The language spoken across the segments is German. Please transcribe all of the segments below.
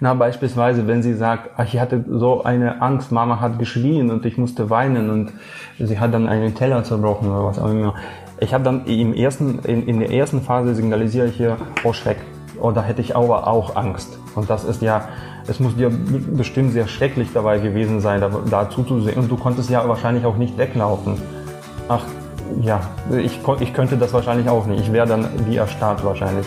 Na, beispielsweise, wenn sie sagt, ach, ich hatte so eine Angst, Mama hat geschrien und ich musste weinen und sie hat dann einen Teller zerbrochen oder was auch immer. Ich habe dann im ersten, in, in der ersten Phase signalisiere ich hier, oh Schreck. Und da hätte ich aber auch Angst. Und das ist ja, es muss dir bestimmt sehr schrecklich dabei gewesen sein, da, da zuzusehen. Und du konntest ja wahrscheinlich auch nicht weglaufen. Ach, ja, ich, ich könnte das wahrscheinlich auch nicht. Ich wäre dann wie erstarrt wahrscheinlich.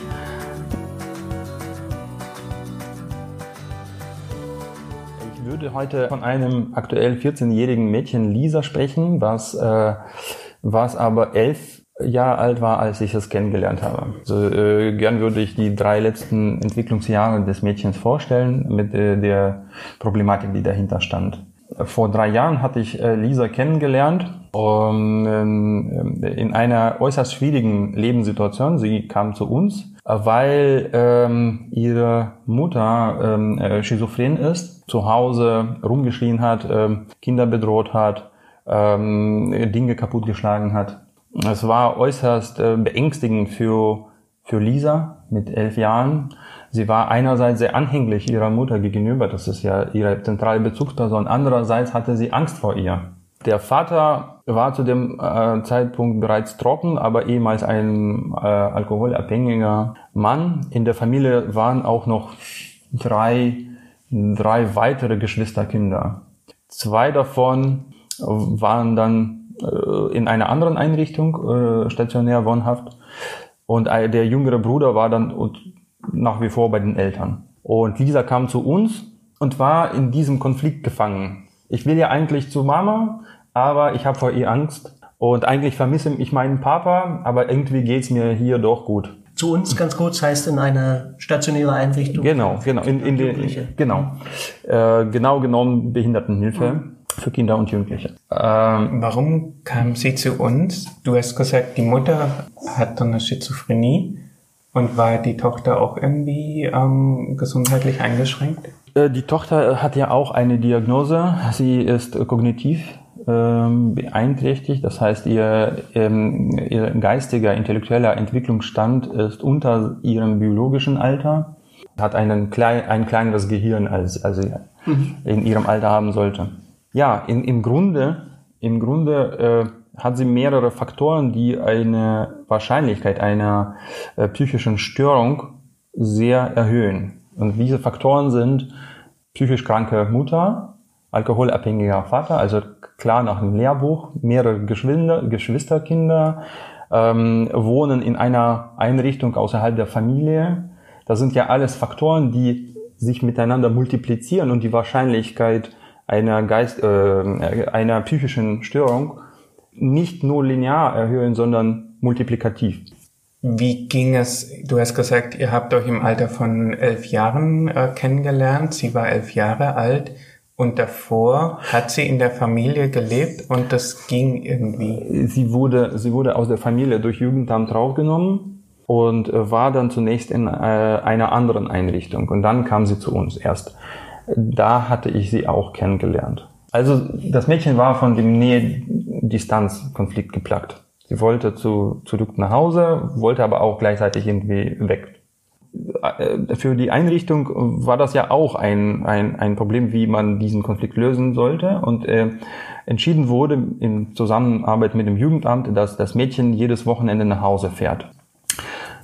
Würde heute von einem aktuell 14-jährigen Mädchen Lisa sprechen, was, äh, was aber elf Jahre alt war, als ich es kennengelernt habe. Also, äh, gern würde ich die drei letzten Entwicklungsjahre des Mädchens vorstellen mit äh, der Problematik, die dahinter stand. Vor drei Jahren hatte ich äh, Lisa kennengelernt um, ähm, in einer äußerst schwierigen Lebenssituation. Sie kam zu uns, weil ähm, ihre Mutter ähm, äh, schizophren ist, zu Hause rumgeschrien hat, ähm, Kinder bedroht hat, ähm, Dinge kaputtgeschlagen hat. Es war äußerst äh, beängstigend für, für Lisa mit elf Jahren. Sie war einerseits sehr anhänglich ihrer Mutter gegenüber, das ist ja ihre zentrale Bezugsperson. Andererseits hatte sie Angst vor ihr. Der Vater war zu dem äh, Zeitpunkt bereits trocken, aber ehemals ein äh, alkoholabhängiger Mann. In der Familie waren auch noch drei, drei weitere Geschwisterkinder. Zwei davon waren dann äh, in einer anderen Einrichtung äh, stationär wohnhaft und der jüngere Bruder war dann nach wie vor bei den Eltern. Und Lisa kam zu uns und war in diesem Konflikt gefangen. Ich will ja eigentlich zu Mama, aber ich habe vor ihr Angst und eigentlich vermisse ich meinen Papa, aber irgendwie geht's mir hier doch gut. Zu uns ganz kurz heißt in einer stationären Einrichtung. Genau, genau, in, in, in genau, äh, genau genommen Behindertenhilfe. Mhm für Kinder und Jugendliche. Ähm, Warum kam sie zu uns? Du hast gesagt, die Mutter hat eine Schizophrenie und war die Tochter auch irgendwie ähm, gesundheitlich eingeschränkt? Äh, die Tochter hat ja auch eine Diagnose. Sie ist kognitiv ähm, beeinträchtigt. Das heißt, ihr, ähm, ihr geistiger, intellektueller Entwicklungsstand ist unter ihrem biologischen Alter, hat einen klein, ein kleineres Gehirn, als, als sie mhm. in ihrem Alter haben sollte. Ja, in, im Grunde, im Grunde äh, hat sie mehrere Faktoren, die eine Wahrscheinlichkeit einer äh, psychischen Störung sehr erhöhen. Und diese Faktoren sind psychisch kranke Mutter, alkoholabhängiger Vater, also klar nach dem Lehrbuch, mehrere Geschwister, Geschwisterkinder, ähm, wohnen in einer Einrichtung außerhalb der Familie. Das sind ja alles Faktoren, die sich miteinander multiplizieren und die Wahrscheinlichkeit einer Geist, äh, einer psychischen Störung nicht nur linear erhöhen, sondern multiplikativ. Wie ging es? Du hast gesagt, ihr habt euch im Alter von elf Jahren äh, kennengelernt. Sie war elf Jahre alt. Und davor hat sie in der Familie gelebt und das ging irgendwie. Sie wurde, sie wurde aus der Familie durch Jugendamt rausgenommen und äh, war dann zunächst in äh, einer anderen Einrichtung und dann kam sie zu uns erst. Da hatte ich sie auch kennengelernt. Also das Mädchen war von dem Nähe-Distanz-Konflikt geplagt. Sie wollte zu, zurück nach Hause, wollte aber auch gleichzeitig irgendwie weg. Äh, für die Einrichtung war das ja auch ein, ein, ein Problem, wie man diesen Konflikt lösen sollte. Und äh, entschieden wurde in Zusammenarbeit mit dem Jugendamt, dass das Mädchen jedes Wochenende nach Hause fährt.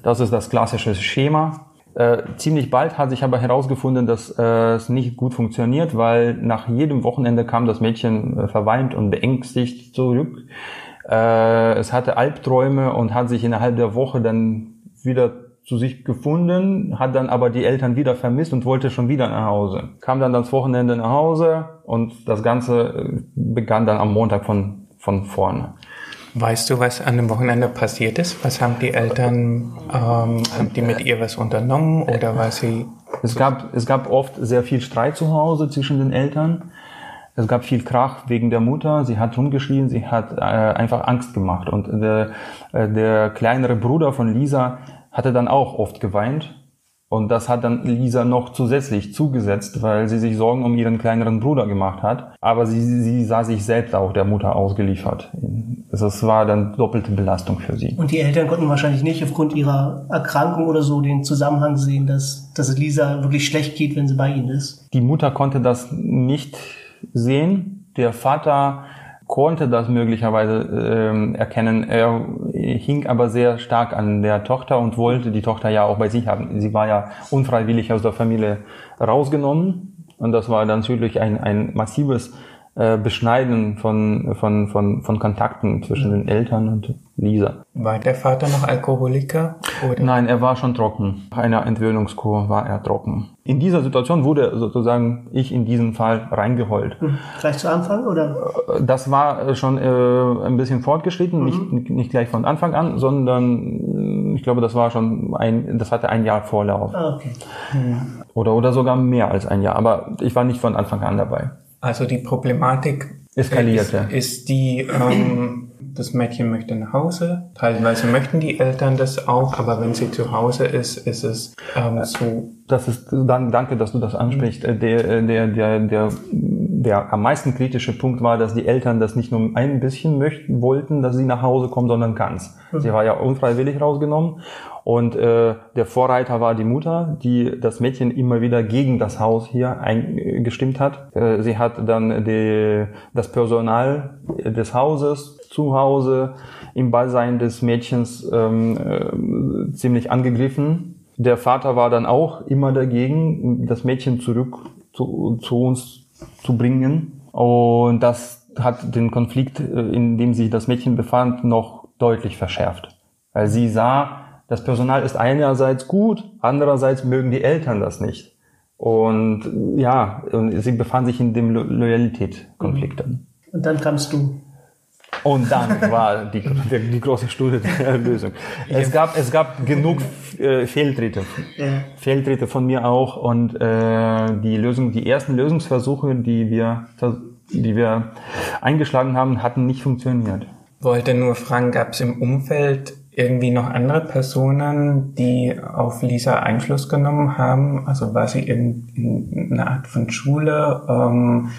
Das ist das klassische Schema. Äh, ziemlich bald hat sich aber herausgefunden, dass äh, es nicht gut funktioniert, weil nach jedem Wochenende kam das Mädchen äh, verweint und beängstigt zurück. Äh, es hatte Albträume und hat sich innerhalb der Woche dann wieder zu sich gefunden, hat dann aber die Eltern wieder vermisst und wollte schon wieder nach Hause. Kam dann das Wochenende nach Hause und das Ganze äh, begann dann am Montag von, von vorne. Weißt du, was an dem Wochenende passiert ist? Was haben die Eltern, ähm, haben die mit ihr was unternommen oder war sie? Es gab, es gab oft sehr viel Streit zu Hause zwischen den Eltern. Es gab viel Krach wegen der Mutter. Sie hat rumgeschrien, sie hat äh, einfach Angst gemacht. Und der, äh, der kleinere Bruder von Lisa hatte dann auch oft geweint Und das hat dann Lisa noch zusätzlich zugesetzt, weil sie sich Sorgen um ihren kleineren Bruder gemacht hat. Aber sie, sie sah sich selbst auch der Mutter ausgeliefert. Das war dann doppelte Belastung für sie. Und die Eltern konnten wahrscheinlich nicht aufgrund ihrer Erkrankung oder so den Zusammenhang sehen, dass, dass es Lisa wirklich schlecht geht, wenn sie bei ihnen ist. Die Mutter konnte das nicht sehen. Der Vater konnte das möglicherweise ähm, erkennen. Er hing aber sehr stark an der Tochter und wollte die Tochter ja auch bei sich haben. Sie war ja unfreiwillig aus der Familie rausgenommen und das war dann natürlich ein, ein massives äh, Beschneiden von, von, von, von Kontakten zwischen den Eltern und Lisa. War der Vater noch Alkoholiker? Oder? Nein, er war schon trocken. Nach einer Entwöhnungskur war er trocken. In dieser Situation wurde sozusagen ich in diesen Fall reingeholt. Hm. Gleich zu Anfang oder? Äh, das war schon äh, ein bisschen fortgeschritten, mhm. nicht, nicht gleich von Anfang an, sondern ich glaube, das war schon ein, das hatte ein Jahr Vorlauf. Ah, okay. Mhm. Oder, oder sogar mehr als ein Jahr, aber ich war nicht von Anfang an dabei. Also die Problematik eskalierte. Ist, ist die, ähm, das Mädchen möchte nach Hause. Teilweise möchten die Eltern das auch, aber wenn sie zu Hause ist, ist es ähm, zu. Das ist dann danke, dass du das ansprichst. Der, der, der, der, der am meisten kritische Punkt war, dass die Eltern das nicht nur ein bisschen möchten wollten, dass sie nach Hause kommen, sondern ganz. Sie war ja unfreiwillig rausgenommen und äh, der Vorreiter war die Mutter, die das Mädchen immer wieder gegen das Haus hier eingestimmt hat. Äh, sie hat dann die, das Personal des Hauses zu Hause im Beisein des Mädchens ähm, äh, ziemlich angegriffen. Der Vater war dann auch immer dagegen, das Mädchen zurück zu, zu uns zu bringen. Und das hat den Konflikt, äh, in dem sich das Mädchen befand, noch deutlich verschärft. Weil sie sah, das Personal ist einerseits gut, andererseits mögen die Eltern das nicht. Und ja, sie befand sich in dem Lo Loyalität-Konflikt dann. Und dann kamst du. Und dann war die, die, große Stunde der Lösung. Es gab, es gab genug äh, Fehltritte. Ja. Fehltritte von mir auch. Und äh, die Lösung, die ersten Lösungsversuche, die wir, die wir eingeschlagen haben, hatten nicht funktioniert. Wollte nur fragen, gab es im Umfeld irgendwie noch andere Personen, die auf Lisa Einfluss genommen haben? Also war sie in, in einer Art von Schule ähm,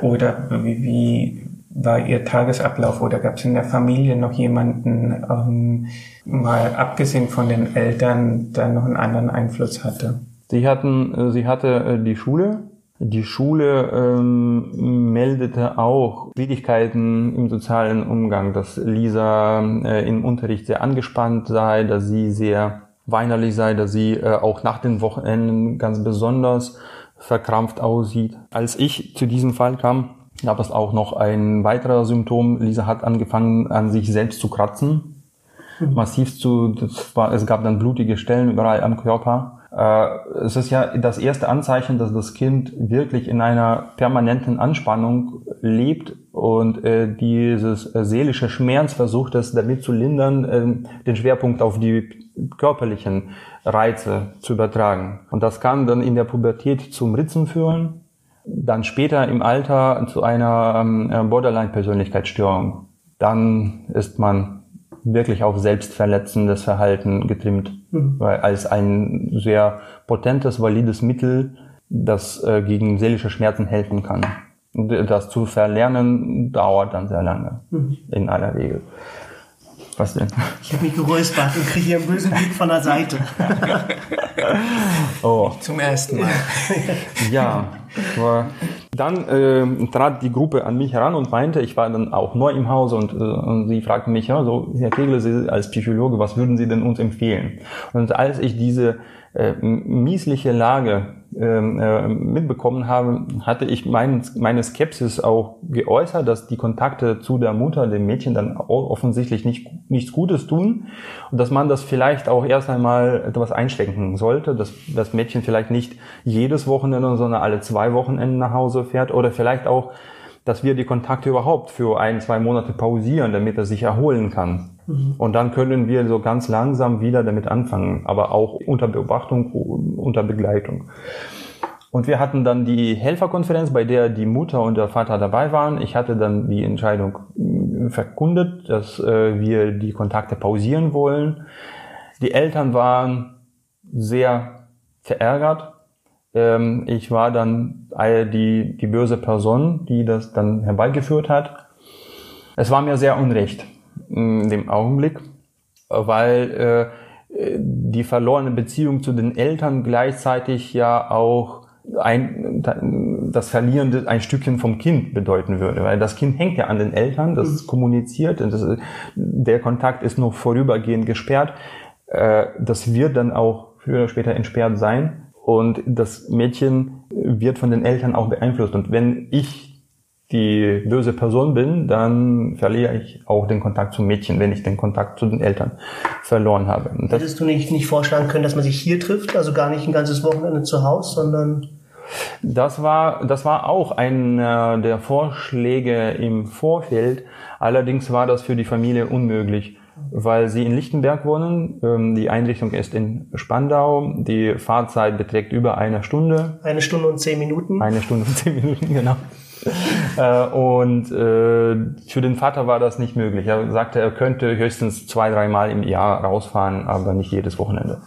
oder wie, wie war ihr Tagesablauf oder gab es in der Familie noch jemanden, ähm, mal abgesehen von den Eltern, der noch einen anderen Einfluss hatte? Sie hatten, äh, sie hatte äh, die Schule, die Schule ähm, meldete auch Schwierigkeiten im sozialen Umgang, dass Lisa äh, im Unterricht sehr angespannt sei, dass sie sehr weinerlich sei, dass sie äh, auch nach den Wochenenden ganz besonders verkrampft aussieht. Als ich zu diesem Fall kam, gab es auch noch ein weiterer Symptom. Lisa hat angefangen, an sich selbst zu kratzen. Mhm. Massiv zu, das war, es gab dann blutige Stellen überall am Körper. Äh, es ist ja das erste Anzeichen, dass das Kind wirklich in einer permanenten Anspannung lebt und äh, dieses äh, seelische Schmerz versucht es damit zu lindern, äh, den Schwerpunkt auf die körperlichen Reize zu übertragen. Und das kann dann in der Pubertät zum Ritzen führen, dann später im Alter zu einer ähm, äh, Borderline-Persönlichkeitsstörung. Dann ist man wirklich auf selbstverletzendes Verhalten getrimmt, mhm. weil als ein sehr potentes, valides Mittel, das äh, gegen seelische Schmerzen helfen kann. Und das zu verlernen dauert dann sehr lange, mhm. in aller Regel. Was denn? Ich habe mich geräuspert und kriege hier einen bösen Blick von der Seite. oh. Zum ersten Mal. ja. Dann äh, trat die Gruppe an mich heran und meinte, ich war dann auch neu im Hause und, äh, und sie fragte mich, ja, so, Herr Kegel, Sie als Psychologe, was würden Sie denn uns empfehlen? Und als ich diese äh, miesliche Lage mitbekommen habe, hatte ich mein, meine Skepsis auch geäußert, dass die Kontakte zu der Mutter, dem Mädchen dann offensichtlich nicht, nichts Gutes tun und dass man das vielleicht auch erst einmal etwas einschränken sollte, dass das Mädchen vielleicht nicht jedes Wochenende, sondern alle zwei Wochenenden nach Hause fährt oder vielleicht auch dass wir die Kontakte überhaupt für ein, zwei Monate pausieren, damit er sich erholen kann. Mhm. Und dann können wir so ganz langsam wieder damit anfangen, aber auch unter Beobachtung, unter Begleitung. Und wir hatten dann die Helferkonferenz, bei der die Mutter und der Vater dabei waren. Ich hatte dann die Entscheidung äh, verkundet, dass äh, wir die Kontakte pausieren wollen. Die Eltern waren sehr verärgert. Ähm, ich war dann die, die böse Person, die das dann herbeigeführt hat. Es war mir sehr unrecht in dem Augenblick, weil äh, die verlorene Beziehung zu den Eltern gleichzeitig ja auch ein, das Verlieren ein Stückchen vom Kind bedeuten würde, weil das Kind hängt ja an den Eltern, das mhm. kommuniziert und das, der Kontakt ist nur vorübergehend gesperrt. Äh, das wird dann auch früher oder später entsperrt sein und das Mädchen wird von den Eltern auch beeinflusst. Und wenn ich die böse Person bin, dann verliere ich auch den Kontakt zum Mädchen, wenn ich den Kontakt zu den Eltern verloren habe. Hättest du nicht, nicht vorschlagen können, dass man sich hier trifft, also gar nicht ein ganzes Wochenende zu Hause, sondern das war, das war auch einer der Vorschläge im Vorfeld. Allerdings war das für die Familie unmöglich, weil sie in Lichtenberg wohnen. Ähm, die Einrichtung ist in Spandau. Die Fahrzeit beträgt über eine Stunde. Eine Stunde und zehn Minuten. Eine Stunde und zehn Minuten, genau. Äh, und äh, für den Vater war das nicht möglich. Er sagte, er könnte höchstens zwei, dreimal im Jahr rausfahren, aber nicht jedes Wochenende.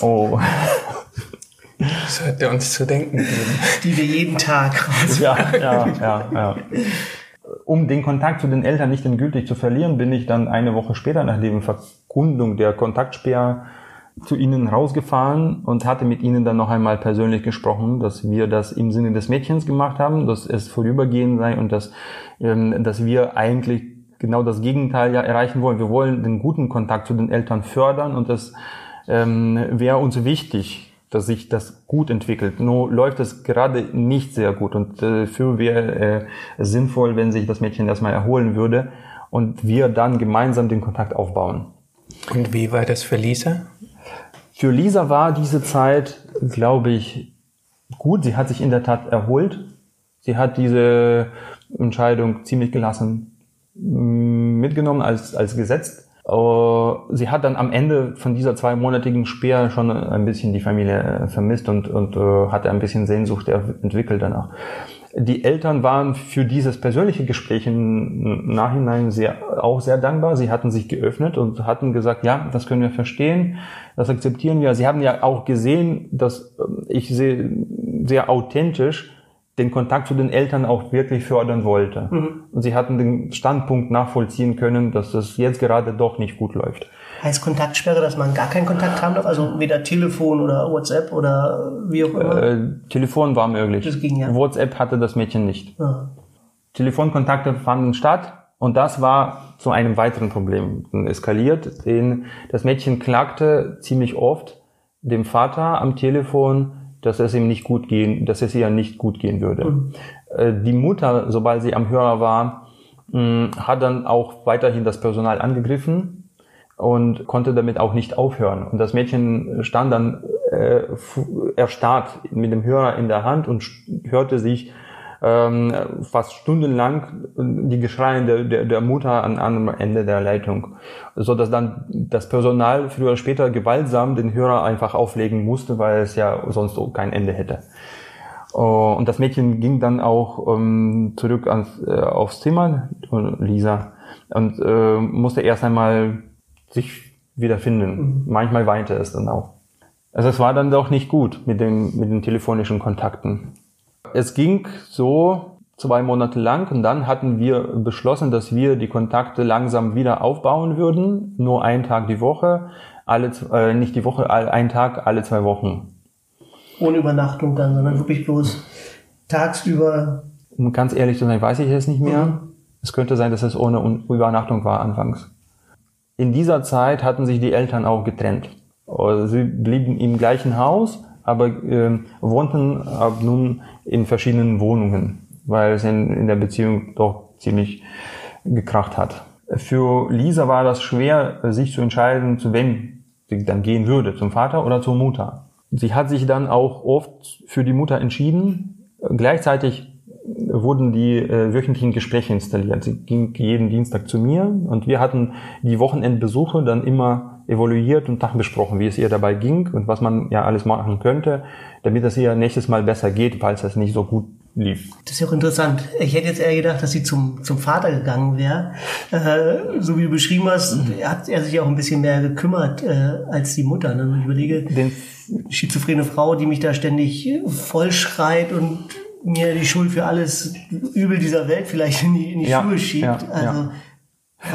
Oh. Das hat er uns zu denken geben. Die wir jeden Tag Ja, ja, ja, ja. Um den Kontakt zu den Eltern nicht endgültig zu verlieren, bin ich dann eine Woche später nach der Verkundung der Kontaktsperre zu ihnen rausgefahren und hatte mit ihnen dann noch einmal persönlich gesprochen, dass wir das im Sinne des Mädchens gemacht haben, dass es vorübergehend sei und dass, ähm, dass wir eigentlich genau das Gegenteil ja erreichen wollen. Wir wollen den guten Kontakt zu den Eltern fördern und das ähm, wäre uns wichtig, dass sich das gut entwickelt. Nur läuft es gerade nicht sehr gut und äh, für wäre äh, sinnvoll, wenn sich das Mädchen erstmal erholen würde und wir dann gemeinsam den Kontakt aufbauen. Und wie war das für Lisa? Für Lisa war diese Zeit, glaube ich, gut. Sie hat sich in der Tat erholt. Sie hat diese Entscheidung ziemlich gelassen mm, mitgenommen als, als gesetzt. Sie hat dann am Ende von dieser zweimonatigen Speer schon ein bisschen die Familie äh, vermisst und, und äh, hatte ein bisschen Sehnsucht entwickelt danach die Eltern waren für dieses persönliche Gespräch im Nachhinein sehr, auch sehr dankbar. Sie hatten sich geöffnet und hatten gesagt, ja, das können wir verstehen, das akzeptieren wir. Sie haben ja auch gesehen, dass ähm, ich sehr, sehr authentisch den Kontakt zu den Eltern auch wirklich fördern wollte. Mhm. Und sie hatten den Standpunkt nachvollziehen können, dass das jetzt gerade doch nicht gut läuft. Heißt Kontaktsperre, dass man gar keinen Kontakt haben darf? Also weder Telefon oder WhatsApp oder wie auch immer? Äh, Telefon war möglich. Das ging ja. WhatsApp hatte das Mädchen nicht. Ja. Telefonkontakte fanden statt und das war zu einem weiteren Problem eskaliert. Denn das Mädchen klagte ziemlich oft dem Vater am Telefon, dass es ihm nicht gut gehen, dass es ihr nicht gut gehen würde. Mhm. Äh, die Mutter, sobald sie am Hörer war, hat dann auch weiterhin das Personal angegriffen und konnte damit auch nicht aufhören. Und das Mädchen stand dann äh, erstarrt mit dem Hörer in der Hand und hörte sich ähm, fast stundenlang die Geschreie der, der, der Mutter an einem Ende der Leitung, so dass dann das Personal früher oder später gewaltsam den Hörer einfach auflegen musste, weil es ja sonst kein Ende hätte. Oh, und das Mädchen ging dann auch ähm, zurück ans, äh, aufs Zimmer, Lisa, und äh, musste erst einmal sich wiederfinden. Mhm. Manchmal weinte es dann auch. Also es war dann doch nicht gut mit den, mit den telefonischen Kontakten. Es ging so zwei Monate lang und dann hatten wir beschlossen, dass wir die Kontakte langsam wieder aufbauen würden. Nur einen Tag die Woche, alle, äh, nicht die Woche, ein Tag alle zwei Wochen. Ohne Übernachtung dann, sondern wirklich bloß tagsüber. Um ganz ehrlich zu sein, weiß ich es nicht mehr. Mhm. Es könnte sein, dass es ohne Übernachtung war anfangs. In dieser Zeit hatten sich die Eltern auch getrennt. Also sie blieben im gleichen Haus, aber äh, wohnten ab nun in verschiedenen Wohnungen, weil es in, in der Beziehung doch ziemlich gekracht hat. Für Lisa war das schwer, sich zu entscheiden, zu wem sie dann gehen würde, zum Vater oder zur Mutter. Sie hat sich dann auch oft für die Mutter entschieden. Gleichzeitig wurden die äh, wöchentlichen Gespräche installiert. Sie ging jeden Dienstag zu mir und wir hatten die Wochenendbesuche dann immer evaluiert und besprochen, wie es ihr dabei ging und was man ja alles machen könnte, damit es ihr nächstes Mal besser geht, falls es nicht so gut lief. Das ist ja auch interessant. Ich hätte jetzt eher gedacht, dass sie zum, zum Vater gegangen wäre. Äh, so wie du beschrieben hast, hat er sich auch ein bisschen mehr gekümmert äh, als die Mutter. Ne? Ich überlege, Den schizophrene Frau, die mich da ständig vollschreit und mir die Schuld für alles Übel dieser Welt vielleicht in die, in die ja, Schuhe schiebt. Ja, also, ja.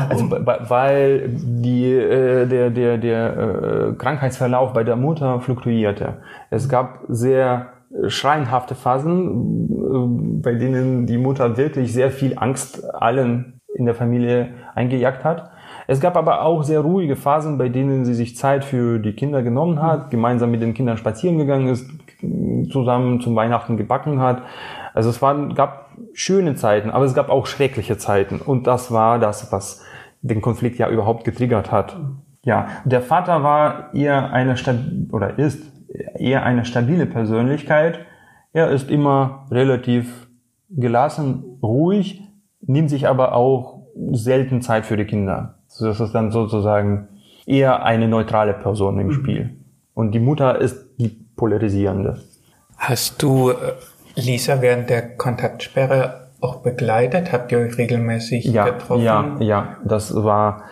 Also weil die, äh, der, der, der äh, Krankheitsverlauf bei der Mutter fluktuierte. Es gab sehr schreienhafte Phasen, äh, bei denen die Mutter wirklich sehr viel Angst allen in der Familie eingejagt hat. Es gab aber auch sehr ruhige Phasen, bei denen sie sich Zeit für die Kinder genommen hat, gemeinsam mit den Kindern spazieren gegangen ist, zusammen zum Weihnachten gebacken hat. Also es waren, gab schöne Zeiten, aber es gab auch schreckliche Zeiten. Und das war das, was den Konflikt ja überhaupt getriggert hat. Ja, der Vater war eher eine oder ist eher eine stabile Persönlichkeit. Er ist immer relativ gelassen, ruhig, nimmt sich aber auch selten Zeit für die Kinder. Das ist dann sozusagen eher eine neutrale Person im mhm. Spiel. Und die Mutter ist die polarisierende. Hast du äh, Lisa während der Kontaktsperre auch begleitet? Habt ihr euch regelmäßig ja, getroffen? Ja, ja, das war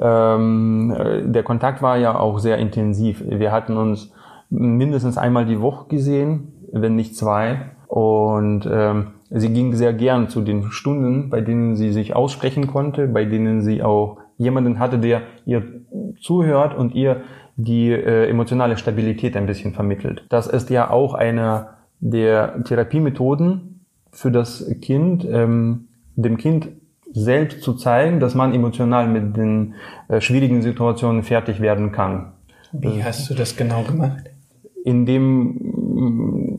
ähm, der Kontakt war ja auch sehr intensiv. Wir hatten uns mindestens einmal die Woche gesehen, wenn nicht zwei. Und ähm, sie ging sehr gern zu den Stunden, bei denen sie sich aussprechen konnte, bei denen sie auch jemanden hatte, der ihr zuhört und ihr die äh, emotionale Stabilität ein bisschen vermittelt. Das ist ja auch eine der Therapiemethoden für das Kind, ähm, dem Kind selbst zu zeigen, dass man emotional mit den äh, schwierigen Situationen fertig werden kann. Wie hast du das genau gemacht? indem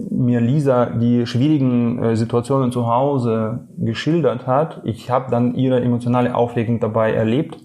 mir Lisa die schwierigen äh, Situationen zu Hause geschildert hat. Ich habe dann ihre emotionale Aufregung dabei erlebt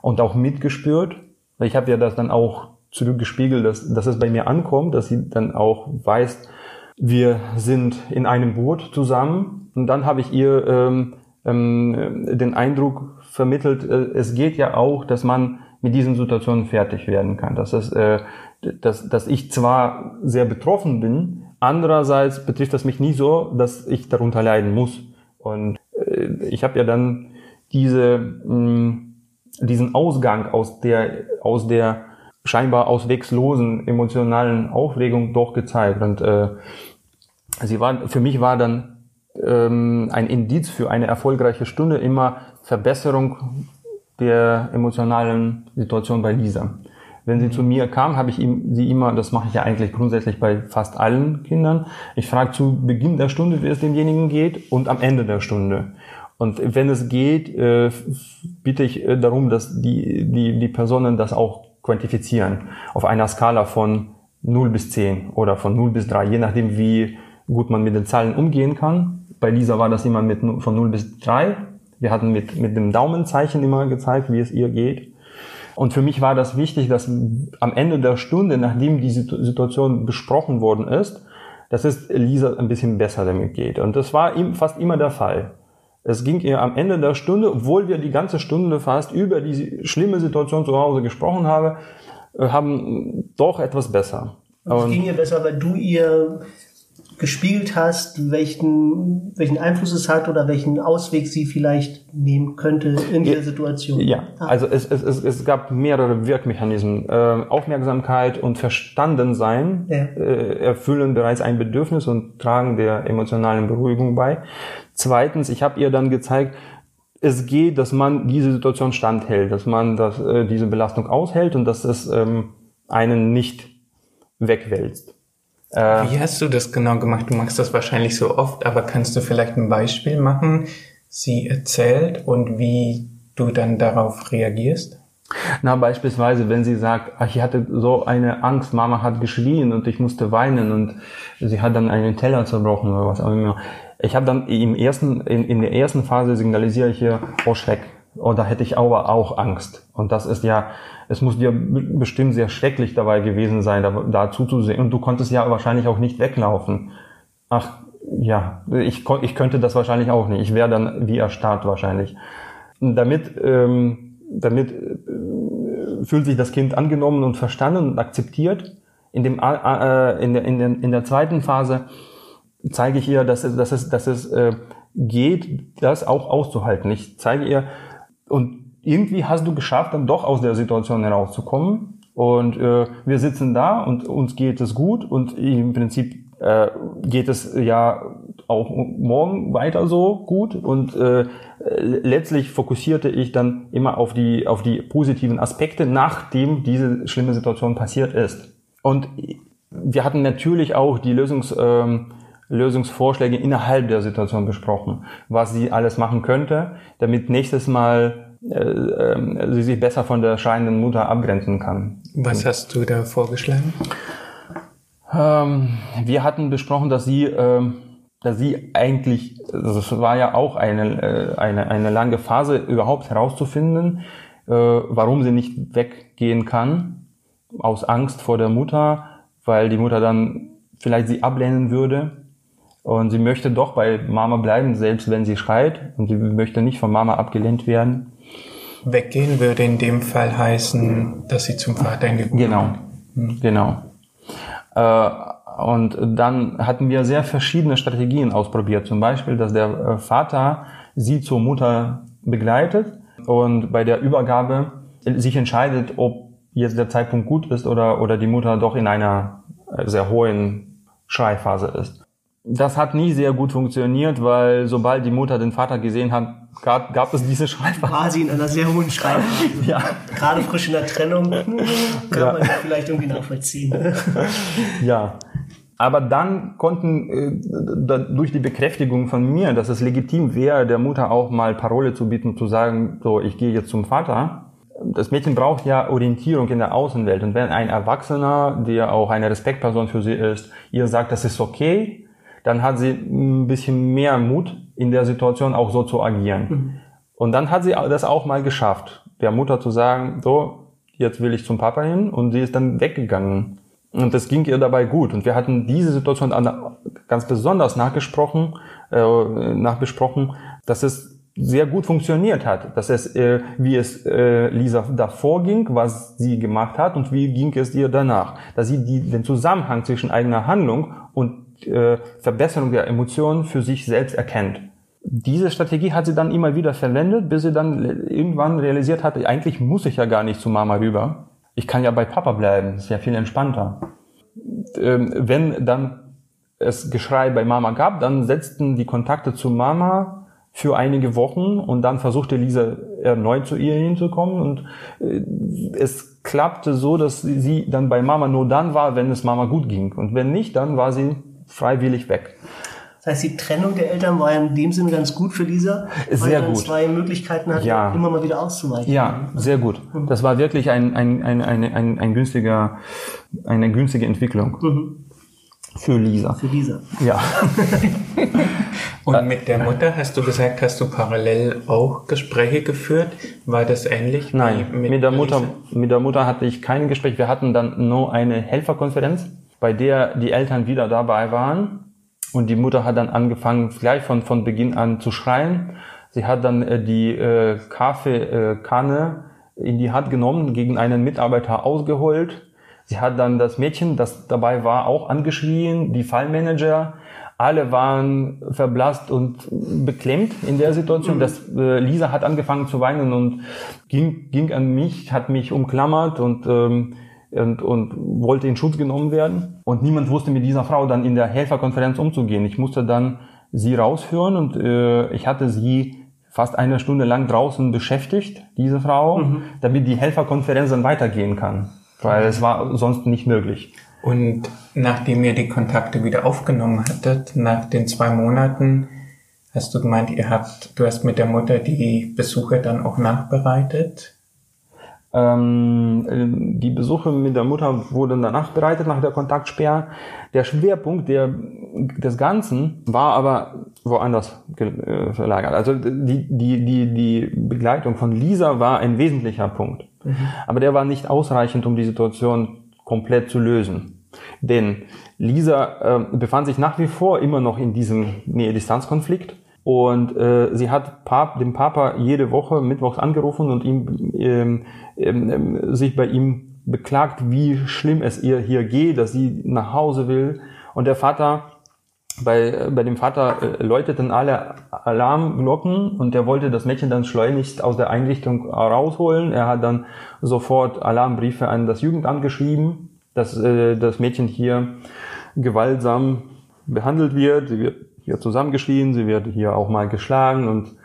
und auch mitgespürt. Ich habe ja das dann auch zurückgespiegelt, dass, dass es bei mir ankommt, dass sie dann auch weiß, wir sind in einem Boot zusammen. Und dann habe ich ihr ähm, ähm, den Eindruck vermittelt, äh, es geht ja auch, dass man mit diesen Situationen fertig werden kann. Dass, es, äh, dass, dass ich zwar sehr betroffen bin, andererseits betrifft das mich nie so, dass ich darunter leiden muss. Und äh, ich habe ja dann diese, mh, mm, diesen Ausgang aus der, aus der scheinbar auswegslosen emotionalen Aufregung doch gezeigt. Und äh, sie war, für mich war dann ähm, ein Indiz für eine erfolgreiche Stunde immer Verbesserung der emotionalen Situation bei Lisa. Wenn sie zu mir kam, habe ich sie immer, das mache ich ja eigentlich grundsätzlich bei fast allen Kindern, ich frage zu Beginn der Stunde, wie es demjenigen geht und am Ende der Stunde. Und wenn es geht, äh, bitte ich äh, darum, dass die, die, die Personen das auch quantifizieren auf einer Skala von 0 bis 10 oder von 0 bis 3, je nachdem, wie gut man mit den Zahlen umgehen kann. Bei Lisa war das immer mit, von 0 bis 3 wir hatten mit, mit dem Daumenzeichen immer gezeigt, wie es ihr geht. Und für mich war das wichtig, dass am Ende der Stunde, nachdem die Situation besprochen worden ist, dass es Lisa ein bisschen besser damit geht. Und das war fast immer der Fall. Es ging ihr am Ende der Stunde, obwohl wir die ganze Stunde fast über die schlimme Situation zu Hause gesprochen haben, äh, haben doch etwas besser. Es ging ihr besser, weil du ihr gespielt hast, welchen, welchen Einfluss es hat oder welchen Ausweg sie vielleicht nehmen könnte in der Situation. Ja, ah. also es, es, es, es gab mehrere Wirkmechanismen. Äh, Aufmerksamkeit und Verstandensein ja. äh, erfüllen bereits ein Bedürfnis und tragen der emotionalen Beruhigung bei. Zweitens, ich habe ihr dann gezeigt, es geht, dass man diese Situation standhält, dass man das, äh, diese Belastung aushält und dass es ähm, einen nicht wegwälzt. Äh, Wie hast du das genau gemacht? Du machst das wahrscheinlich so oft, aber kannst du vielleicht ein Beispiel machen? Sie erzählt und wie du dann darauf reagierst? Na, beispielsweise, wenn sie sagt, ach, ich hatte so eine Angst, Mama hat geschrien und ich musste weinen und sie hat dann einen Teller zerbrochen oder was auch immer. Ich habe dann im ersten, in, in der ersten Phase signalisiere ich hier, oh Schreck, oh, da hätte ich aber auch Angst. Und das ist ja, es muss dir bestimmt sehr schrecklich dabei gewesen sein, da, da zuzusehen. Und du konntest ja wahrscheinlich auch nicht weglaufen. Ach, ja, ich, ich könnte das wahrscheinlich auch nicht. Ich wäre dann wie erstarrt wahrscheinlich. Und damit, ähm, damit äh, fühlt sich das Kind angenommen und verstanden und akzeptiert. In, dem, äh, in, der, in, der, in der zweiten Phase zeige ich ihr, dass dass es, dass es äh, geht, das auch auszuhalten. Ich zeige ihr, und irgendwie hast du geschafft, dann doch aus der Situation herauszukommen. Und äh, wir sitzen da und uns geht es gut und im Prinzip äh, geht es ja auch morgen weiter so gut und äh, letztlich fokussierte ich dann immer auf die auf die positiven Aspekte, nachdem diese schlimme Situation passiert ist. Und wir hatten natürlich auch die Lösungs ähm, Lösungsvorschläge innerhalb der Situation besprochen, was sie alles machen könnte, damit nächstes Mal äh, äh, sie sich besser von der scheinenden Mutter abgrenzen kann. Was hast du da vorgeschlagen? Ähm, wir hatten besprochen, dass sie, äh, dass sie eigentlich, also es war ja auch eine, äh, eine, eine lange Phase, überhaupt herauszufinden, äh, warum sie nicht weggehen kann, aus Angst vor der Mutter, weil die Mutter dann vielleicht sie ablehnen würde. Und sie möchte doch bei Mama bleiben, selbst wenn sie schreit. Und sie möchte nicht von Mama abgelehnt werden. Weggehen würde in dem Fall heißen, dass sie zum Vater in die Genau, hm. genau. Äh, und dann hatten wir sehr verschiedene Strategien ausprobiert. Zum Beispiel, dass der äh, Vater sie zur Mutter begleitet und bei der Übergabe sich entscheidet, ob jetzt der Zeitpunkt gut ist oder, oder die Mutter doch in einer sehr hohen Schreiphase ist. Das hat nie sehr gut funktioniert, weil sobald die Mutter den Vater gesehen hat, gab, gab es diese Schreiphase. War sie in einer sehr hohen Schreiphase. ja. Gerade frisch in der Trennung kann ja. man vielleicht irgendwie nachvollziehen. ja. Aber dann konnten äh, durch die Bekräftigung von mir, dass es legitim wäre, der Mutter auch mal Parole zu bieten, zu sagen, so, ich gehe jetzt zum Vater. Das Mädchen braucht ja Orientierung in der Außenwelt. Und wenn ein Erwachsener, der auch eine Respektperson für sie ist, ihr sagt, das ist okay, dann hat sie ein bisschen mehr Mut, in der Situation auch so zu agieren. Mhm. Und dann hat sie das auch mal geschafft, der Mutter zu sagen, so, jetzt will ich zum Papa hin und sie ist dann weggegangen. Und das ging ihr dabei gut. Und wir hatten diese Situation ganz besonders nachgesprochen, äh, nachbesprochen, dass es sehr gut funktioniert hat, dass es, äh, wie es äh, Lisa davor ging, was sie gemacht hat und wie ging es ihr danach, dass sie die, den Zusammenhang zwischen eigener Handlung und äh, Verbesserung der Emotionen für sich selbst erkennt. Diese Strategie hat sie dann immer wieder verwendet, bis sie dann irgendwann realisiert hatte, eigentlich muss ich ja gar nicht zu Mama rüber. Ich kann ja bei Papa bleiben, ist ja viel entspannter. Ähm, wenn dann es Geschrei bei Mama gab, dann setzten die Kontakte zu Mama für einige Wochen und dann versuchte Lisa erneut zu ihr hinzukommen und äh, es klappte so, dass sie dann bei Mama nur dann war, wenn es Mama gut ging und wenn nicht, dann war sie freiwillig weg. Das heißt, die Trennung der Eltern war in dem Sinne ganz gut für Lisa, sehr weil gut. zwei Möglichkeiten hatte, ja. immer mal wieder auszuweichen. Ja, sehr gut. Mhm. Das war wirklich ein, ein, ein, ein, ein, ein günstiger, eine günstige Entwicklung. Mhm. Für Lisa. Für Lisa. Ja. Und mit der Mutter hast du gesagt, hast du parallel auch Gespräche geführt? War das ähnlich? Nein, mit, mit, der Mutter, mit der Mutter hatte ich kein Gespräch. Wir hatten dann nur eine Helferkonferenz bei der die Eltern wieder dabei waren. Und die Mutter hat dann angefangen, gleich von, von Beginn an zu schreien. Sie hat dann äh, die äh, Kaffeekanne in die Hand genommen, gegen einen Mitarbeiter ausgeholt. Sie hat dann das Mädchen, das dabei war, auch angeschrien, die Fallmanager. Alle waren verblasst und beklemmt in der Situation. Das, äh, Lisa hat angefangen zu weinen und ging, ging an mich, hat mich umklammert und ähm, und, und wollte in Schutz genommen werden. Und niemand wusste mit dieser Frau dann in der Helferkonferenz umzugehen. Ich musste dann sie rausführen und äh, ich hatte sie fast eine Stunde lang draußen beschäftigt, diese Frau, mhm. damit die Helferkonferenz dann weitergehen kann. Weil es war sonst nicht möglich. Und nachdem ihr die Kontakte wieder aufgenommen hattet, nach den zwei Monaten, hast du gemeint, ihr habt, du hast mit der Mutter die Besuche dann auch nachbereitet? Ähm, die Besuche mit der Mutter wurden danach bereitet, nach der Kontaktsperre. Der Schwerpunkt der, des Ganzen war aber woanders äh, verlagert. Also die, die, die, die Begleitung von Lisa war ein wesentlicher Punkt. Mhm. Aber der war nicht ausreichend, um die Situation komplett zu lösen. Denn Lisa äh, befand sich nach wie vor immer noch in diesem Nähe-Distanz-Konflikt und äh, sie hat Pap, den Papa jede Woche mittwochs angerufen und ihm ähm, ähm, ähm, sich bei ihm beklagt, wie schlimm es ihr hier geht, dass sie nach Hause will. Und der Vater bei, bei dem Vater äh, läuteten alle Alarmglocken und er wollte das Mädchen dann schleunigst aus der Einrichtung rausholen. Er hat dann sofort Alarmbriefe an das Jugendamt geschrieben, dass äh, das Mädchen hier gewaltsam behandelt wird. Sie wird hier zusammengeschrien, sie wird hier auch mal geschlagen und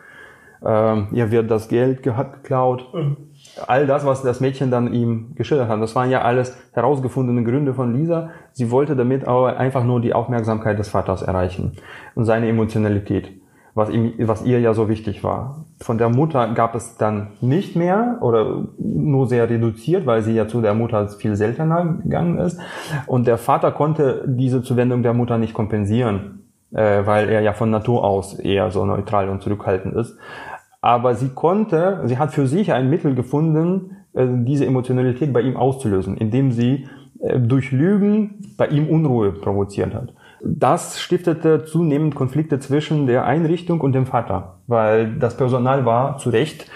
äh, ihr wird das Geld geklaut. Mhm all das, was das Mädchen dann ihm geschildert hat, das waren ja alles herausgefundene Gründe von Lisa. Sie wollte damit aber einfach nur die Aufmerksamkeit des Vaters erreichen und seine Emotionalität, was, ihm, was ihr ja so wichtig war. Von der Mutter gab es dann nicht mehr oder nur sehr reduziert, weil sie ja zu der Mutter viel seltener gegangen ist. Und der Vater konnte diese Zuwendung der Mutter nicht kompensieren, äh, weil er ja von Natur aus eher so neutral und zurückhaltend ist. Aber sie konnte, sie hat für sich ein Mittel gefunden, äh, diese Emotionalität bei ihm auszulösen, indem sie äh, durch Lügen bei ihm Unruhe provoziert hat. Das stiftete zunehmend Konflikte zwischen der Einrichtung und dem Vater, weil das Personal war zu Recht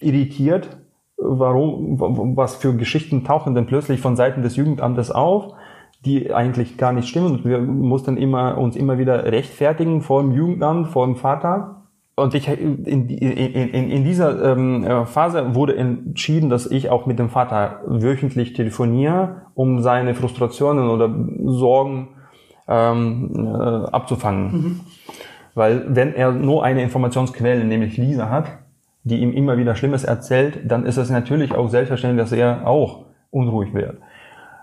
irritiert, warum, was für Geschichten tauchen denn plötzlich von Seiten des Jugendamtes auf, die eigentlich gar nicht stimmen. Und wir mussten immer, uns immer wieder rechtfertigen vor dem Jugendamt, vor dem Vater und ich in, in, in, in dieser ähm, äh, Phase wurde entschieden, dass ich auch mit dem Vater wöchentlich telefoniere, um seine Frustrationen oder Sorgen ähm, äh, abzufangen. Mhm. Weil wenn er nur eine Informationsquelle, nämlich Lisa hat, die ihm immer wieder Schlimmes erzählt, dann ist es natürlich auch selbstverständlich, dass er auch unruhig wird.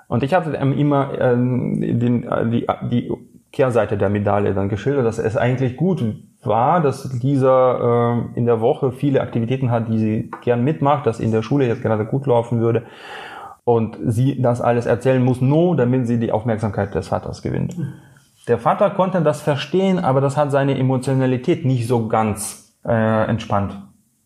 Und ich habe ihm immer ähm, den, äh, die, die Kehrseite der Medaille dann geschildert, dass es eigentlich gut war, dass dieser äh, in der Woche viele Aktivitäten hat, die sie gern mitmacht, dass in der Schule jetzt gerade gut laufen würde und sie das alles erzählen muss, nur damit sie die Aufmerksamkeit des Vaters gewinnt. Der Vater konnte das verstehen, aber das hat seine Emotionalität nicht so ganz äh, entspannt.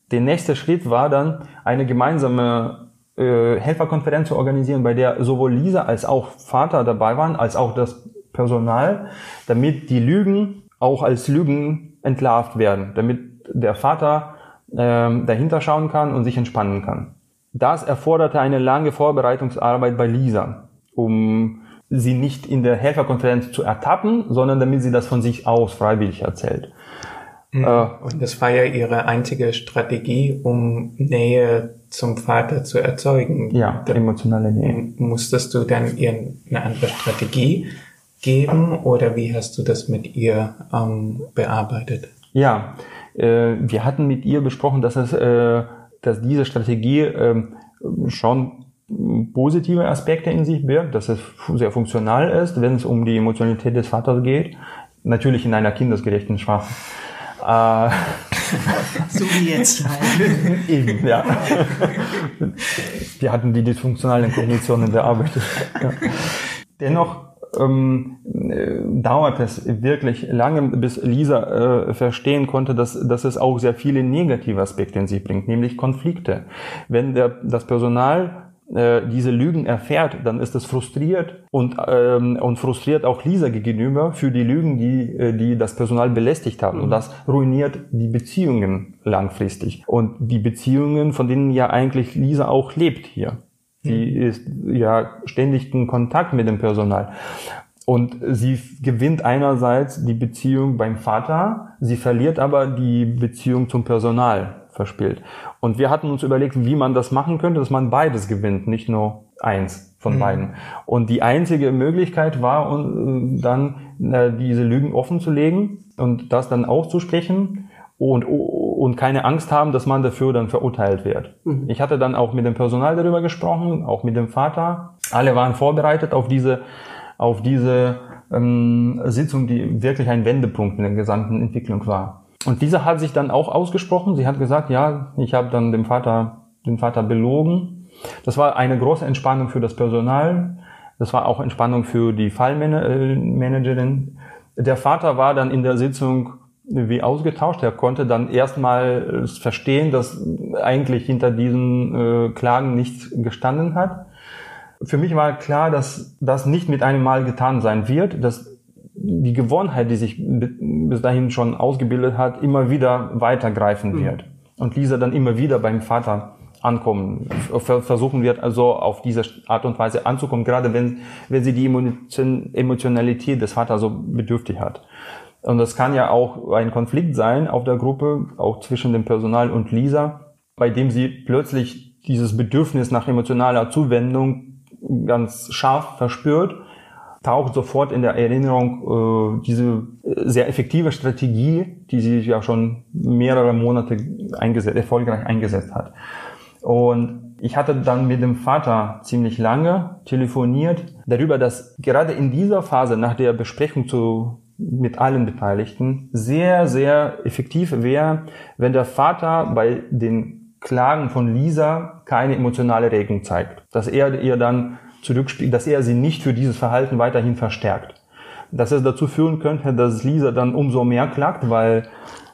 Der nächste Schritt war dann, eine gemeinsame äh, Helferkonferenz zu organisieren, bei der sowohl Lisa als auch Vater dabei waren, als auch das Personal, damit die Lügen auch als Lügen entlarvt werden, damit der Vater ähm, dahinter schauen kann und sich entspannen kann. Das erforderte eine lange Vorbereitungsarbeit bei Lisa, um sie nicht in der Helferkonferenz zu ertappen, sondern damit sie das von sich aus freiwillig erzählt. Mhm. Äh, und das war ja ihre einzige Strategie, um Nähe zum Vater zu erzeugen. Ja, emotionale Nähe. Musstest du dann ihr eine andere Strategie geben oder wie hast du das mit ihr ähm, bearbeitet? Ja, äh, wir hatten mit ihr besprochen, dass es, äh, dass diese Strategie äh, schon positive Aspekte in sich birgt, dass es sehr funktional ist, wenn es um die Emotionalität des Vaters geht. Natürlich in einer kindesgerechten Sprache. So wie jetzt halt. Eben, ja. Wir hatten die dysfunktionalen Kognitionen bearbeitet. Ja. Dennoch ähm, äh, dauert es wirklich lange, bis Lisa äh, verstehen konnte, dass, dass es auch sehr viele negative Aspekte in sich bringt, nämlich Konflikte. Wenn der, das Personal äh, diese Lügen erfährt, dann ist es frustriert und, ähm, und frustriert auch Lisa gegenüber für die Lügen, die, äh, die das Personal belästigt haben. Mhm. Und das ruiniert die Beziehungen langfristig. Und die Beziehungen, von denen ja eigentlich Lisa auch lebt hier. Sie ist ja ständig in Kontakt mit dem Personal. Und sie gewinnt einerseits die Beziehung beim Vater, sie verliert aber die Beziehung zum Personal verspielt. Und wir hatten uns überlegt, wie man das machen könnte, dass man beides gewinnt, nicht nur eins von mhm. beiden. Und die einzige Möglichkeit war, dann äh, diese Lügen offen zu legen und das dann auszusprechen und, und keine Angst haben, dass man dafür dann verurteilt wird. Mhm. Ich hatte dann auch mit dem Personal darüber gesprochen, auch mit dem Vater. Alle waren vorbereitet auf diese, auf diese ähm, Sitzung, die wirklich ein Wendepunkt in der gesamten Entwicklung war. Und diese hat sich dann auch ausgesprochen. Sie hat gesagt, ja, ich habe dann dem Vater, den Vater belogen. Das war eine große Entspannung für das Personal. Das war auch Entspannung für die Fallmanagerin. Der Vater war dann in der Sitzung wie ausgetauscht. Er konnte dann erstmal verstehen, dass eigentlich hinter diesen äh, Klagen nichts gestanden hat. Für mich war klar, dass das nicht mit einem Mal getan sein wird, dass die Gewohnheit, die sich bis dahin schon ausgebildet hat, immer wieder weitergreifen mhm. wird. Und Lisa dann immer wieder beim Vater ankommen, versuchen wird also auf diese Art und Weise anzukommen, gerade wenn, wenn sie die Emotionalität des Vaters so bedürftig hat. Und das kann ja auch ein Konflikt sein auf der Gruppe, auch zwischen dem Personal und Lisa, bei dem sie plötzlich dieses Bedürfnis nach emotionaler Zuwendung ganz scharf verspürt, taucht sofort in der Erinnerung äh, diese sehr effektive Strategie, die sie ja schon mehrere Monate eingesetzt, erfolgreich eingesetzt hat. Und ich hatte dann mit dem Vater ziemlich lange telefoniert darüber, dass gerade in dieser Phase nach der Besprechung zu mit allen Beteiligten sehr, sehr effektiv wäre, wenn der Vater bei den Klagen von Lisa keine emotionale Regung zeigt. Dass er ihr dann zurückspielt, dass er sie nicht für dieses Verhalten weiterhin verstärkt. Dass es dazu führen könnte, dass Lisa dann umso mehr klagt, weil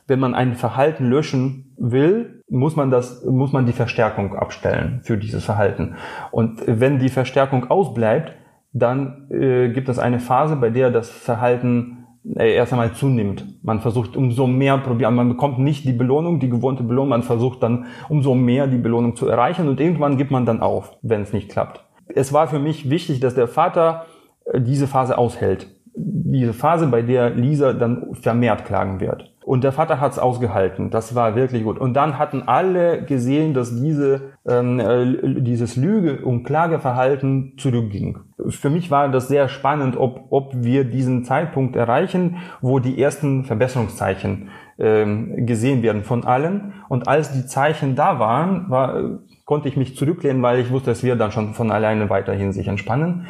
wenn man ein Verhalten löschen will, muss man das, muss man die Verstärkung abstellen für dieses Verhalten. Und wenn die Verstärkung ausbleibt, dann äh, gibt es eine Phase, bei der das Verhalten äh, erst einmal zunimmt. Man versucht umso mehr probieren, man bekommt nicht die Belohnung, die gewohnte Belohnung, man versucht dann umso mehr die Belohnung zu erreichen und irgendwann gibt man dann auf, wenn es nicht klappt. Es war für mich wichtig, dass der Vater äh, diese Phase aushält. Diese Phase, bei der Lisa dann vermehrt klagen wird. Und der Vater hat es ausgehalten. Das war wirklich gut. Und dann hatten alle gesehen, dass diese, ähm, äh, dieses Lüge- und Klageverhalten zurückging. Für mich war das sehr spannend, ob, ob wir diesen Zeitpunkt erreichen, wo die ersten Verbesserungszeichen ähm, gesehen werden von allen. Und als die Zeichen da waren, war, konnte ich mich zurücklehnen, weil ich wusste, es wird dann schon von alleine weiterhin sich entspannen.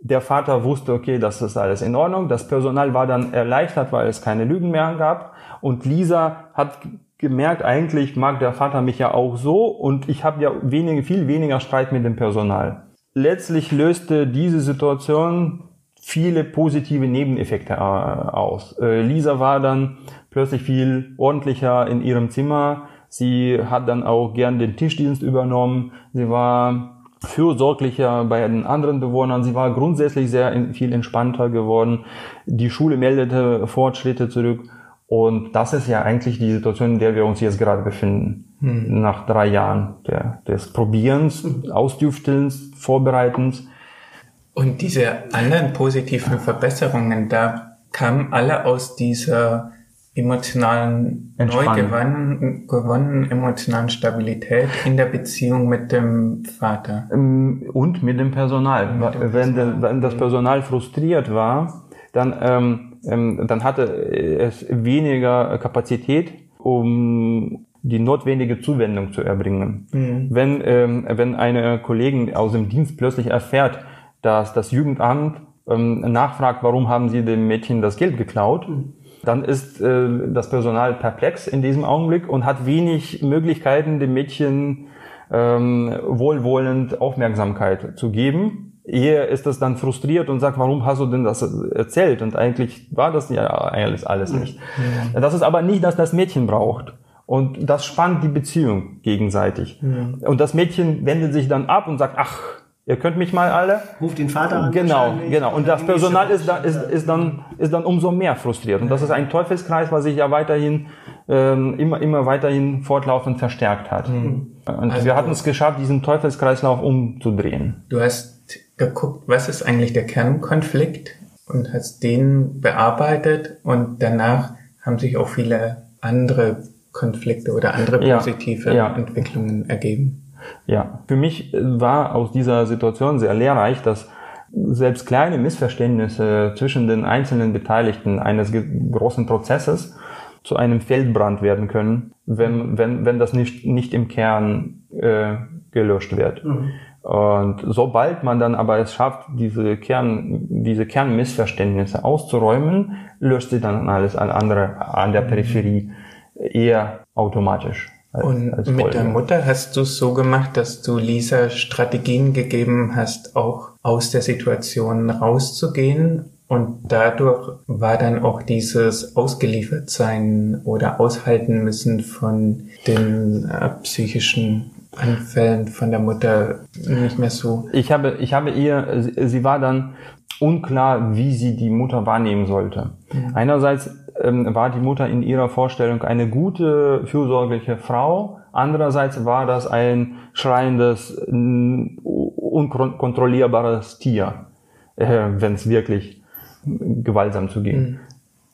Der Vater wusste, okay, das ist alles in Ordnung. Das Personal war dann erleichtert, weil es keine Lügen mehr gab. Und Lisa hat gemerkt, eigentlich mag der Vater mich ja auch so und ich habe ja wenig, viel weniger Streit mit dem Personal. Letztlich löste diese Situation viele positive Nebeneffekte äh, aus. Äh, Lisa war dann plötzlich viel ordentlicher in ihrem Zimmer. Sie hat dann auch gern den Tischdienst übernommen. Sie war fürsorglicher bei den anderen Bewohnern. Sie war grundsätzlich sehr viel entspannter geworden. Die Schule meldete Fortschritte zurück. Und das ist ja eigentlich die Situation, in der wir uns jetzt gerade befinden. Hm. Nach drei Jahren der, des Probierens, Ausdüftelns, Vorbereitens. Und diese anderen positiven Verbesserungen, da kamen alle aus dieser emotionalen, neu gewonnen, gewonnenen emotionalen Stabilität in der Beziehung mit dem Vater. Ähm, und mit dem Personal. Mit dem wenn, Personal. wenn das Personal frustriert war, dann, ähm, ähm, dann hatte es weniger Kapazität, um die notwendige Zuwendung zu erbringen. Mhm. Wenn, ähm, wenn eine Kollegin aus dem Dienst plötzlich erfährt, dass das Jugendamt ähm, nachfragt, warum haben sie dem Mädchen das Geld geklaut, mhm dann ist äh, das Personal perplex in diesem Augenblick und hat wenig Möglichkeiten, dem Mädchen ähm, wohlwollend Aufmerksamkeit zu geben. Eher ist es dann frustriert und sagt, warum hast du denn das erzählt? Und eigentlich war das ja eigentlich alles nicht. Ja. Das ist aber nicht, dass das Mädchen braucht. Und das spannt die Beziehung gegenseitig. Ja. Und das Mädchen wendet sich dann ab und sagt, ach, Ihr könnt mich mal alle. Ruft den Vater an. Genau, genau. Und das Personal ist, da, ist, ist, dann, ist dann umso mehr frustriert. Und das ist ein Teufelskreis, was sich ja weiterhin, ähm, immer, immer weiterhin fortlaufend verstärkt hat. Mhm. Und also wir hatten es geschafft, diesen Teufelskreislauf umzudrehen. Du hast geguckt, was ist eigentlich der Kernkonflikt und hast den bearbeitet und danach haben sich auch viele andere Konflikte oder andere positive ja, ja. Entwicklungen ergeben. Ja, für mich war aus dieser Situation sehr lehrreich, dass selbst kleine Missverständnisse zwischen den einzelnen Beteiligten eines großen Prozesses zu einem Feldbrand werden können, wenn, wenn, wenn das nicht, nicht im Kern äh, gelöscht wird. Mhm. Und sobald man dann aber es schafft, diese Kern, diese Kernmissverständnisse auszuräumen, löst sich dann alles andere an der Peripherie eher automatisch. Als, und als mit der Mutter hast du es so gemacht, dass du Lisa Strategien gegeben hast, auch aus der Situation rauszugehen und dadurch war dann auch dieses Ausgeliefertsein oder Aushalten müssen von den äh, psychischen Anfällen von der Mutter nicht mehr so. Ich habe, ich habe ihr, sie war dann unklar, wie sie die Mutter wahrnehmen sollte. Mhm. Einerseits ähm, war die Mutter in ihrer Vorstellung eine gute, fürsorgliche Frau. Andererseits war das ein schreiendes, unkontrollierbares Tier, äh, wenn es wirklich gewaltsam zuging. Mhm.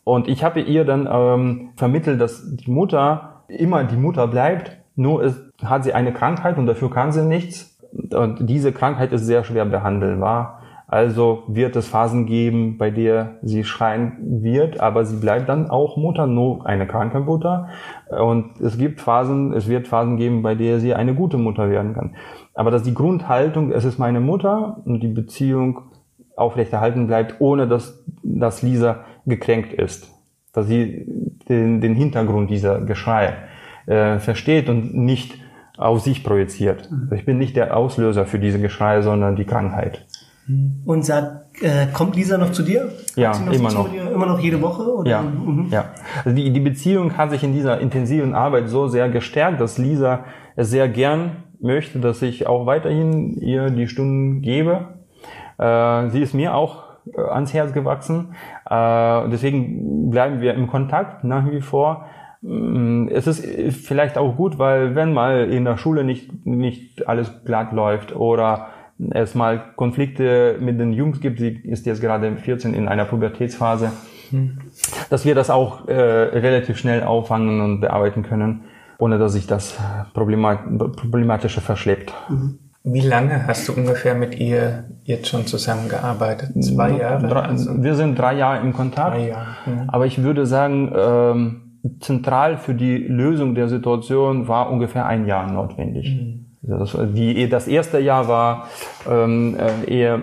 Und ich habe ihr dann ähm, vermittelt, dass die Mutter immer die Mutter bleibt, nur ist, hat sie eine Krankheit und dafür kann sie nichts. Und diese Krankheit ist sehr schwer behandelbar. Also wird es Phasen geben, bei der sie schreien wird, aber sie bleibt dann auch Mutter, nur eine kranke Mutter. Und es gibt Phasen, es wird Phasen geben, bei der sie eine gute Mutter werden kann. Aber dass die Grundhaltung, es ist meine Mutter und die Beziehung aufrechterhalten bleibt, ohne dass, dass Lisa gekränkt ist. Dass sie den, den Hintergrund dieser Geschrei äh, versteht und nicht auf sich projiziert. Mhm. Ich bin nicht der Auslöser für diese Geschrei, sondern die Krankheit. Und sagt, äh, kommt Lisa noch zu dir? Ja, noch immer noch. Immer noch jede Woche? Oder? Ja, mhm. ja. Also die, die Beziehung hat sich in dieser intensiven Arbeit so sehr gestärkt, dass Lisa es sehr gern möchte, dass ich auch weiterhin ihr die Stunden gebe. Äh, sie ist mir auch äh, ans Herz gewachsen. Äh, deswegen bleiben wir im Kontakt nach wie vor. Mm, es ist vielleicht auch gut, weil wenn mal in der Schule nicht, nicht alles glatt läuft oder es mal Konflikte mit den Jungs gibt, sie ist jetzt gerade 14 in einer Pubertätsphase, hm. dass wir das auch äh, relativ schnell auffangen und bearbeiten können, ohne dass sich das Problemat Problematische verschleppt. Mhm. Wie lange hast du ungefähr mit ihr jetzt schon zusammengearbeitet? Zwei Jahre? Drei, also? Wir sind drei Jahre im Kontakt. Drei Jahre. Mhm. Aber ich würde sagen, ähm, zentral für die Lösung der Situation war ungefähr ein Jahr notwendig. Mhm. Das, die, das erste Jahr war ähm, äh, eher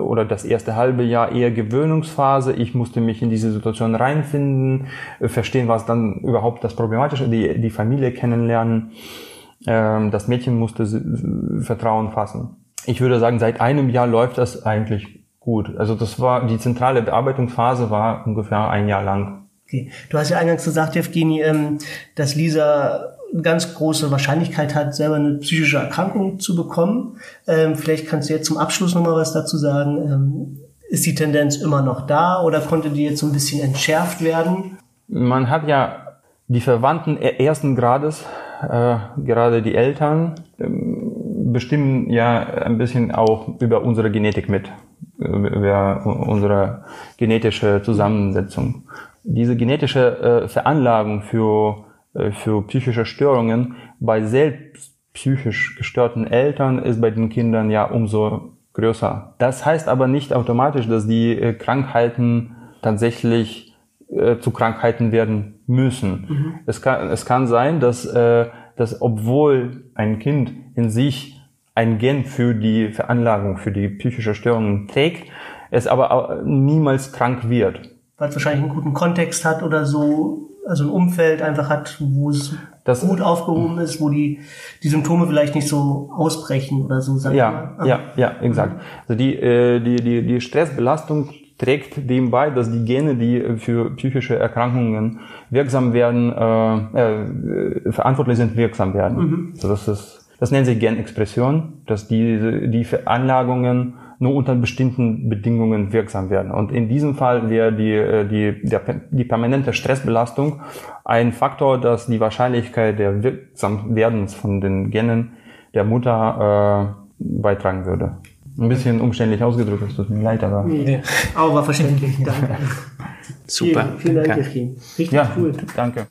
oder das erste halbe Jahr eher Gewöhnungsphase. Ich musste mich in diese Situation reinfinden, äh, verstehen, was dann überhaupt das Problematische, die, die Familie kennenlernen. Ähm, das Mädchen musste Vertrauen fassen. Ich würde sagen, seit einem Jahr läuft das eigentlich gut. Also das war die zentrale Bearbeitungsphase war ungefähr ein Jahr lang. Okay. Du hast ja eingangs gesagt, Evgeny, ähm, dass Lisa eine ganz große Wahrscheinlichkeit hat, selber eine psychische Erkrankung zu bekommen. Ähm, vielleicht kannst du jetzt zum Abschluss nochmal was dazu sagen. Ähm, ist die Tendenz immer noch da oder konnte die jetzt so ein bisschen entschärft werden? Man hat ja die Verwandten ersten Grades, äh, gerade die Eltern, ähm, bestimmen ja ein bisschen auch über unsere Genetik mit, über unsere genetische Zusammensetzung. Diese genetische äh, Veranlagung für für psychische Störungen bei selbst psychisch gestörten Eltern ist bei den Kindern ja umso größer. Das heißt aber nicht automatisch, dass die äh, Krankheiten tatsächlich äh, zu Krankheiten werden müssen. Mhm. Es, kann, es kann sein, dass, äh, dass obwohl ein Kind in sich ein Gen für die Veranlagung, für die psychische Störung trägt, es aber niemals krank wird. Weil es wahrscheinlich einen guten Kontext hat oder so, also ein Umfeld einfach hat, wo es das, gut aufgehoben ist, wo die, die Symptome vielleicht nicht so ausbrechen oder so. Sag ja, ja, ja, exakt. Also die, äh, die, die, die Stressbelastung trägt dem bei, dass die Gene, die für psychische Erkrankungen wirksam werden, äh, äh, verantwortlich sind, wirksam werden. Mhm. Also das ist, das nennt sich Genexpression, dass die, die Veranlagungen nur unter bestimmten Bedingungen wirksam werden. Und in diesem Fall wäre die, äh, die, der, die permanente Stressbelastung ein Faktor, dass die Wahrscheinlichkeit der Wirksamwerdens von den Genen der Mutter äh, beitragen würde. Ein bisschen umständlich ausgedrückt, es tut mir leid, aber. Ja. Aber war verständlich. Danke. Super. Vielen, vielen Dank. Richtig ja, cool. Danke.